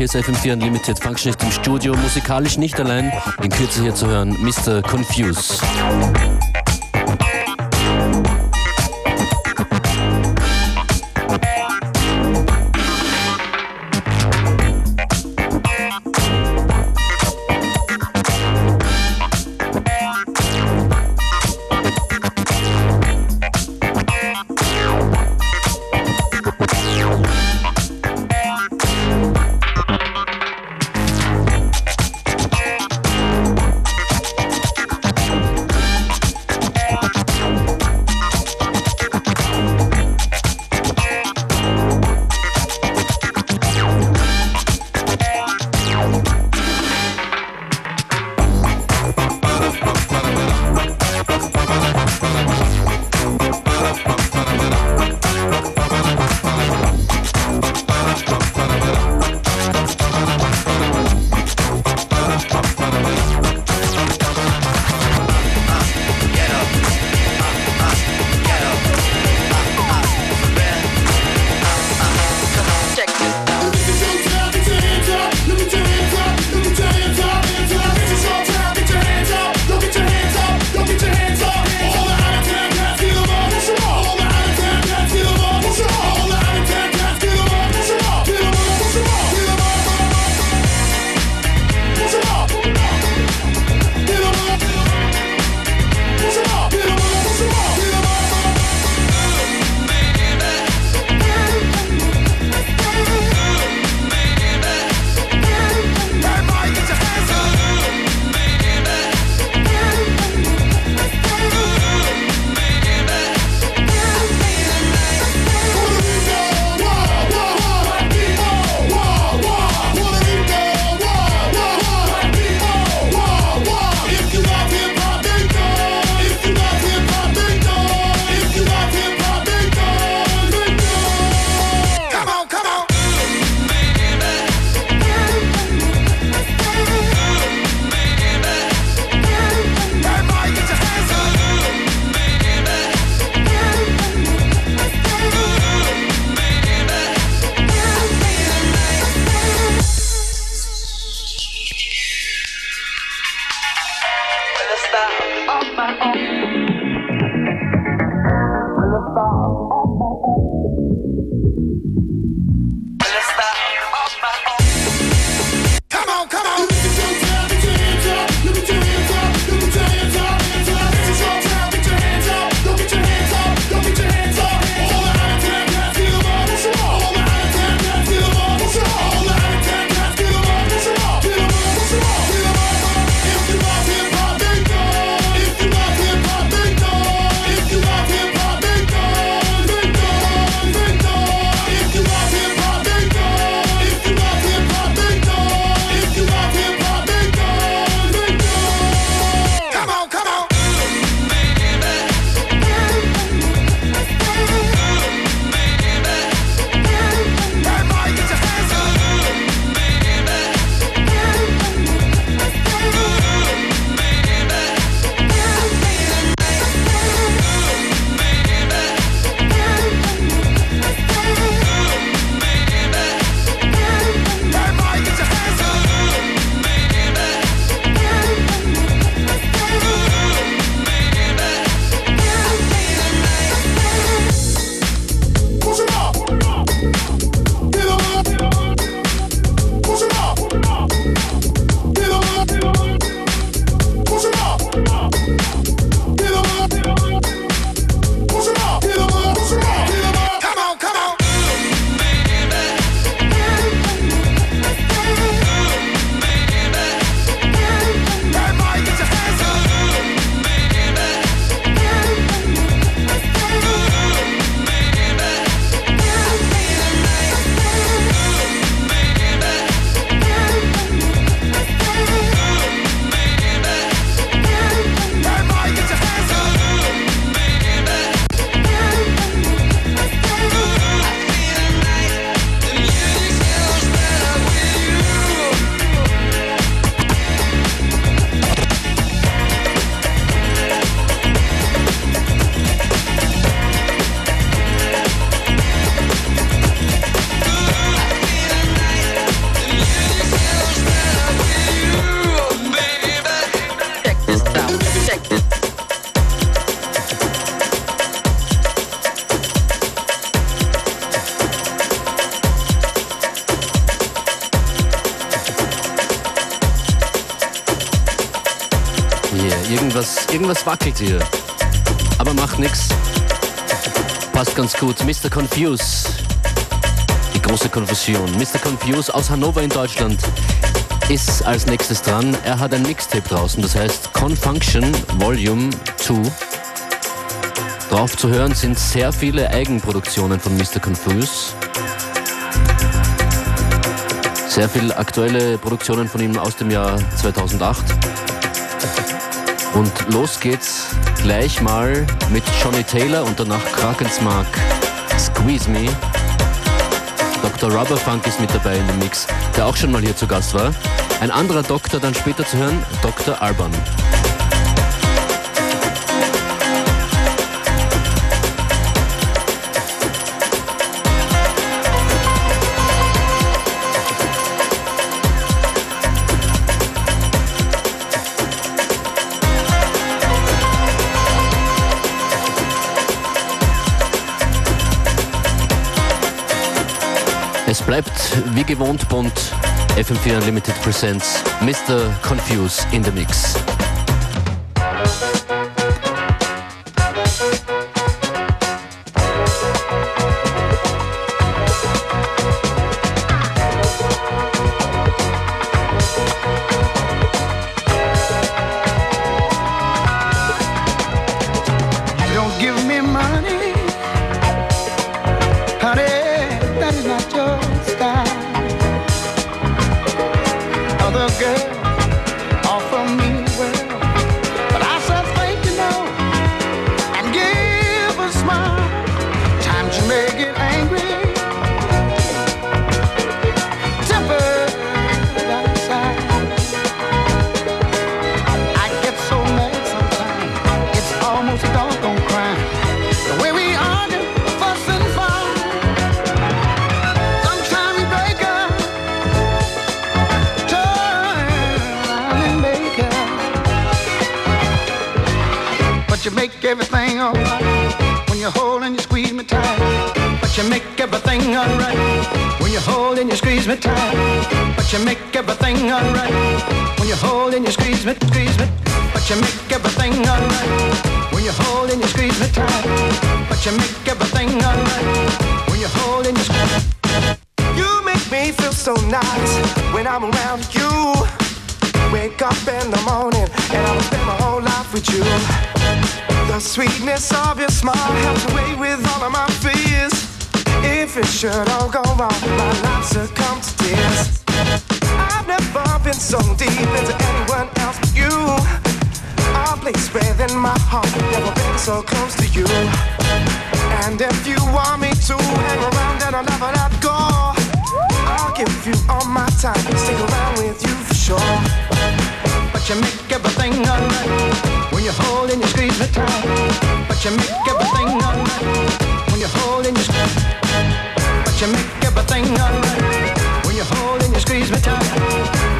Hier ist FM4 Unlimited Functionist im Studio. Musikalisch nicht allein. In Kürze hier zu hören, Mr. Confuse. Irgendwas wackelt hier. Aber macht nichts. Passt ganz gut. Mr. Confuse. Die große Konfusion. Mr. Confuse aus Hannover in Deutschland ist als nächstes dran. Er hat ein Mixtape draußen, das heißt Confunction Volume 2. Drauf zu hören sind sehr viele Eigenproduktionen von Mr. Confuse. Sehr viele aktuelle Produktionen von ihm aus dem Jahr 2008. Und los geht's gleich mal mit Johnny Taylor und danach Krakensmark Squeeze Me. Dr. Rubberfunk ist mit dabei in dem Mix, der auch schon mal hier zu Gast war. Ein anderer Doktor dann später zu hören, Dr. Alban. Bleibt wie gewohnt bunt. FM4 Unlimited presents Mr. Confuse in the Mix. everything alright when you hold and you squeeze me tight. But you make everything alright when you hold and you squeeze me tight. But you make everything alright when you hold and you squeeze me, squeeze me. But you make everything alright when you hold and you squeeze me tight. But you make everything alright when you hold and you squeeze. Me. You make me feel so nice when I'm around you. Wake up in the morning and I'll spend my whole life with you should all go wrong, my life succumb to tears. I've never been so deep into anyone else but you. A place within my heart, never been so close to you. And if you want me to hang around, then I'll never let go. I'll give you all my time, stick around with you for sure. But you make everything alright when you hold and you squeeze me tight. But you make everything alright when you hold and you squeeze. But you make everything alright when you hold and you squeeze me tight.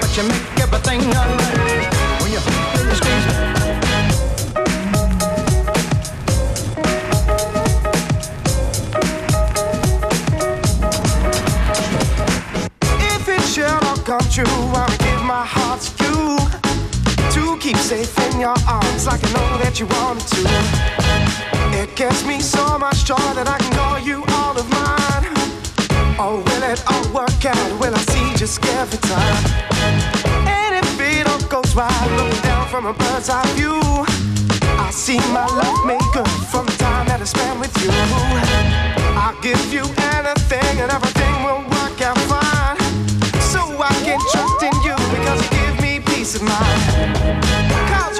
But you make everything alright when you hold and you squeeze me. If it all come true, I'll give my heart to you to keep safe in your arms like I know that you wanted to. It gives me so much joy that I can call you all of mine. Oh, will it all work out? Will I see just every time? And if it all goes right, looking down from a bird's eye view, I see my love made good from the time that I spent with you. I'll give you anything and everything will work out fine. So I can trust peace of mind.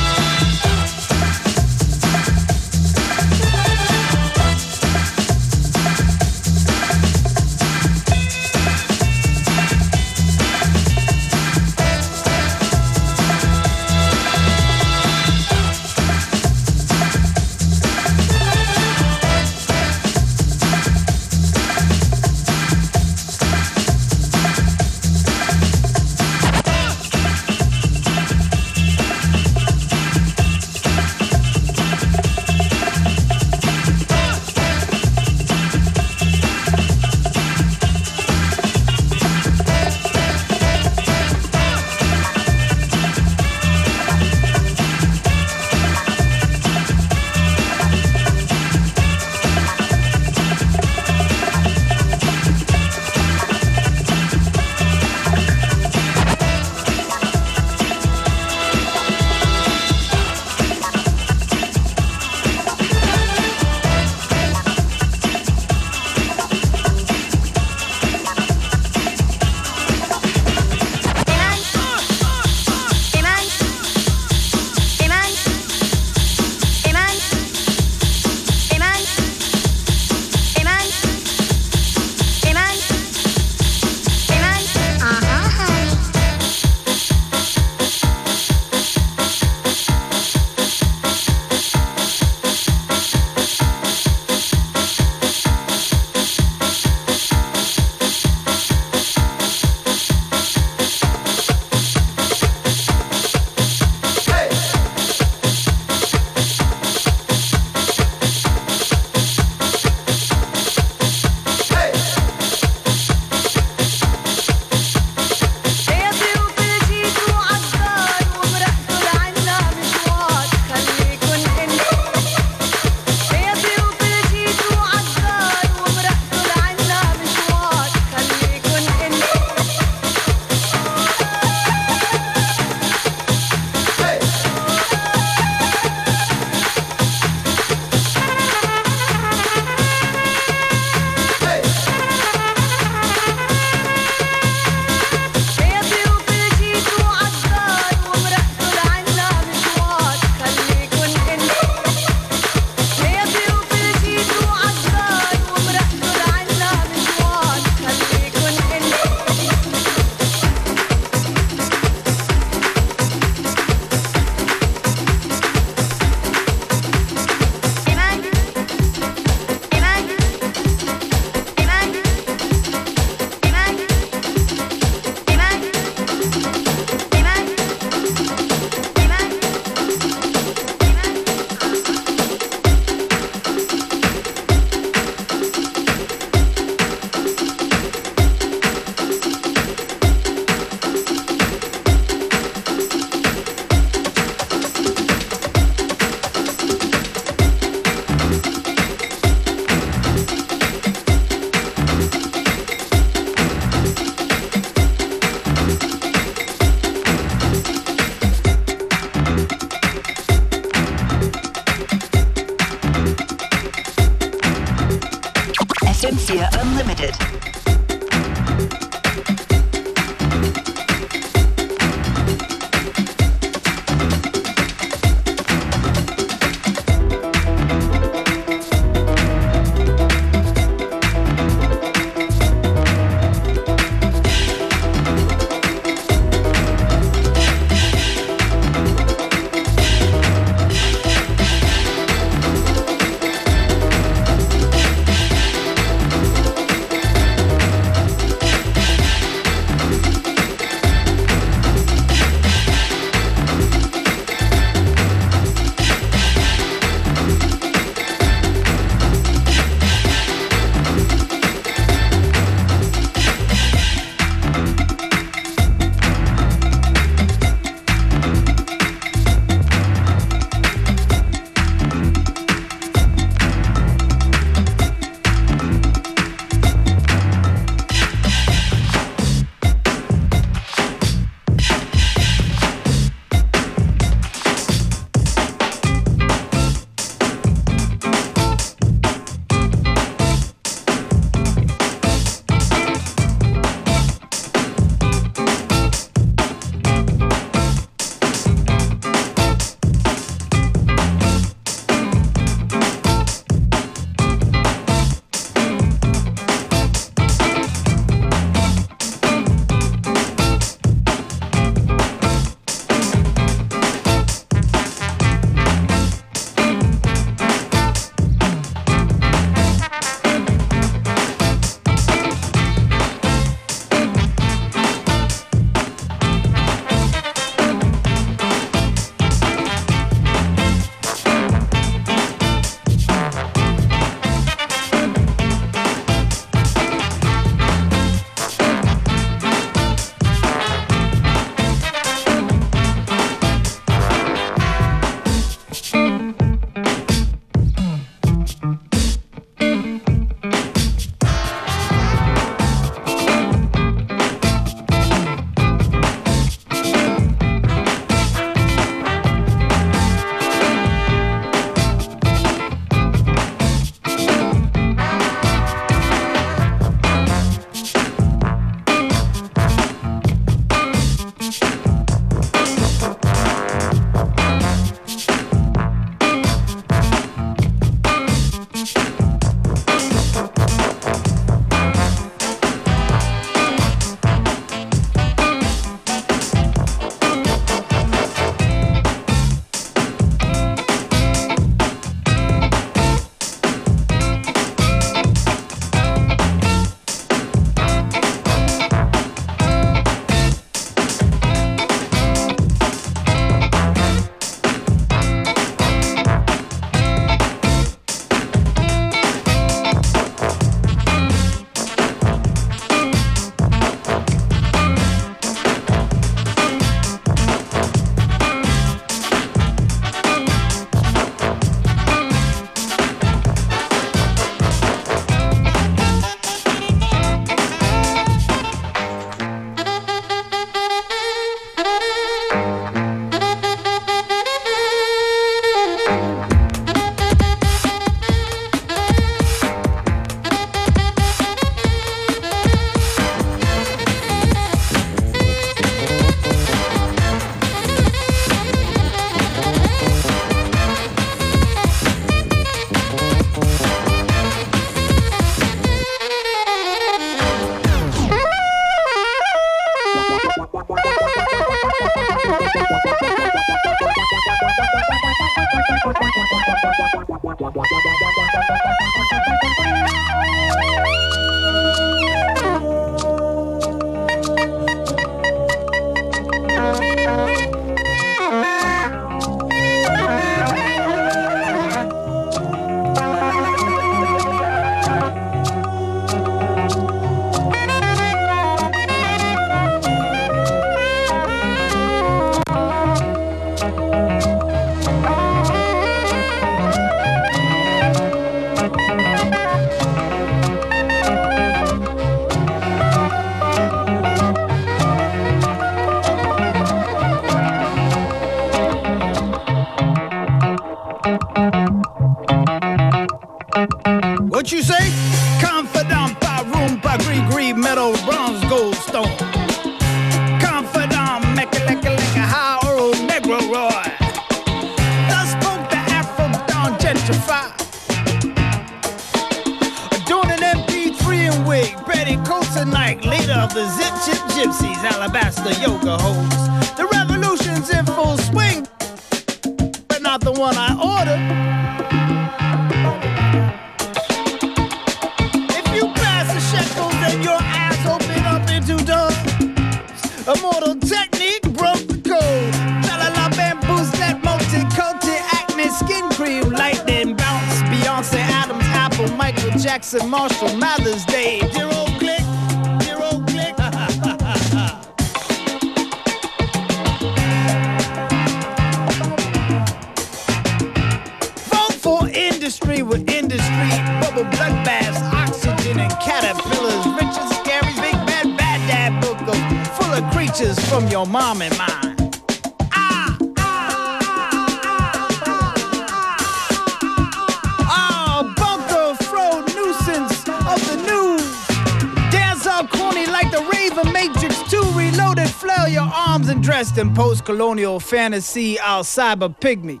fantasy outside cyber pygmy.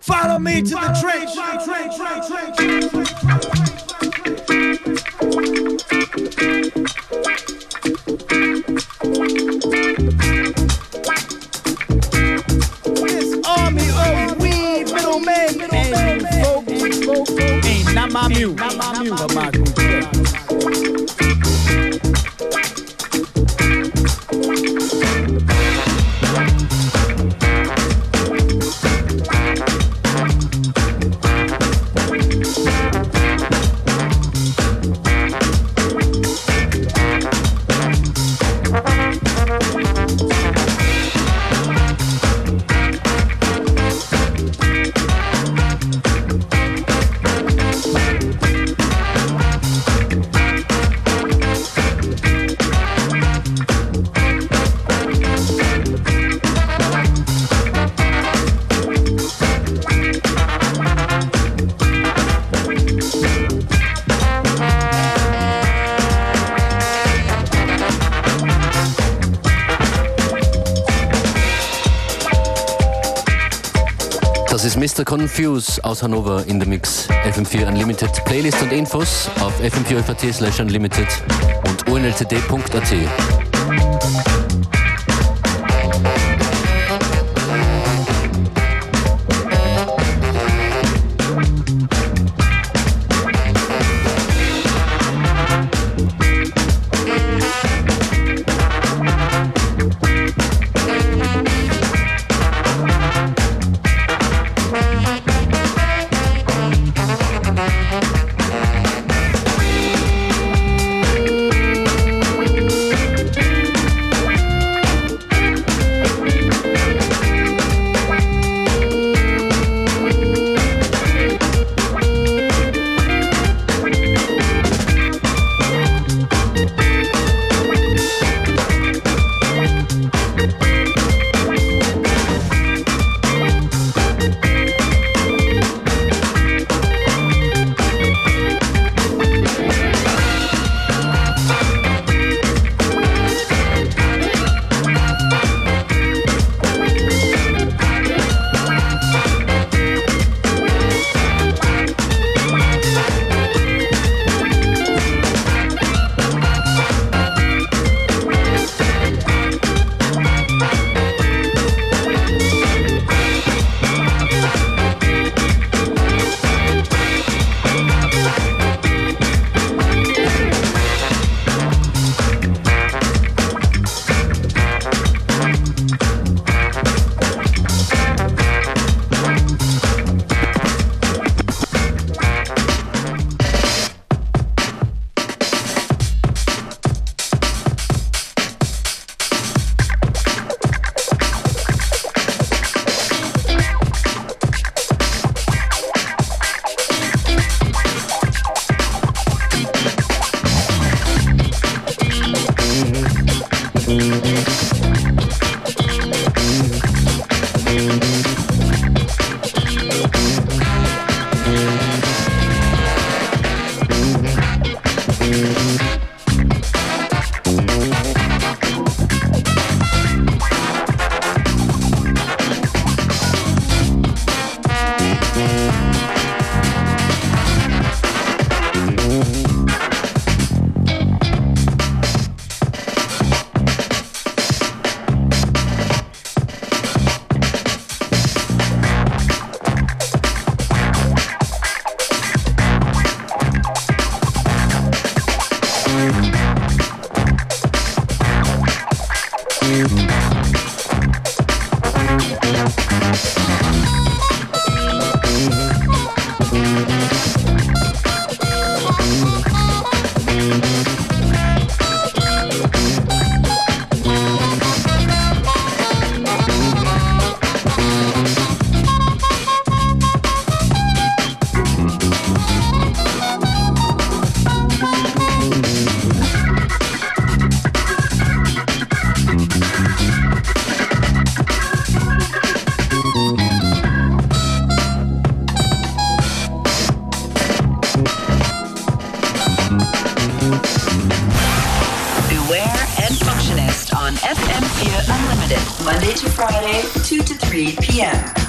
Follow me to the train. This army of weed, middlemen, and folk, folk, ain't not my mule, but my group. Mr. Confuse aus Hannover in the Mix. FM4 Unlimited. Playlist und Infos auf fm4.at slash unlimited und unltd.at. 3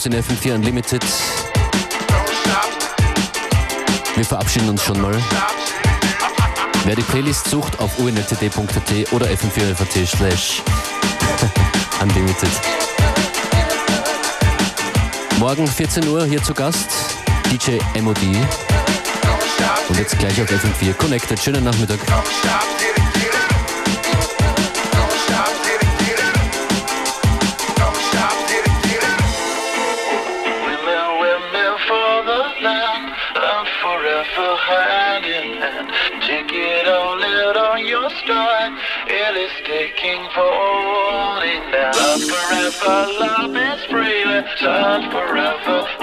Confuse in FM4 Unlimited. Wir verabschieden uns schon mal. Wer die Playlist sucht auf unltd.at oder fm4.at slash unlimited. Morgen 14 Uhr hier zu Gast DJ MOD. Und jetzt gleich auf FM4 Connected. Schönen Nachmittag. Stride. It is taking for now. Love forever, love is free. Let's forever.